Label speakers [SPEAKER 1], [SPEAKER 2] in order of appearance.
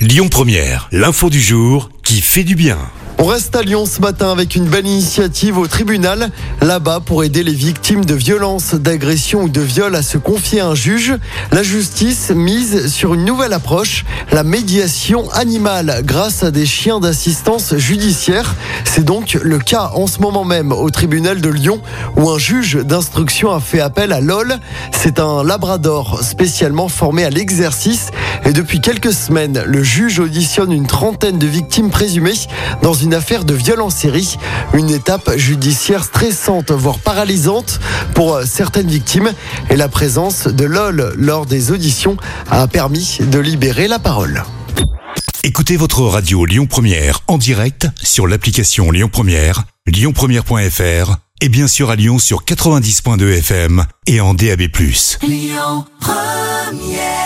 [SPEAKER 1] Lyon Première, l'info du jour qui fait du bien.
[SPEAKER 2] On reste à Lyon ce matin avec une belle initiative au tribunal, là-bas pour aider les victimes de violences, d'agressions ou de viols à se confier à un juge. La justice mise sur une nouvelle approche, la médiation animale grâce à des chiens d'assistance judiciaire. C'est donc le cas en ce moment même au tribunal de Lyon où un juge d'instruction a fait appel à LOL. C'est un labrador spécialement formé à l'exercice et depuis quelques semaines, le juge auditionne une trentaine de victimes présumées dans une affaire de viol en série. Une étape judiciaire stressante, voire paralysante pour certaines victimes. Et la présence de LOL lors des auditions a permis de libérer la parole.
[SPEAKER 1] Écoutez votre radio Lyon Première en direct sur l'application Lyon Première, lyonpremière.fr et bien sûr à Lyon sur 90.2 FM et en DAB+.
[SPEAKER 3] Lyon Première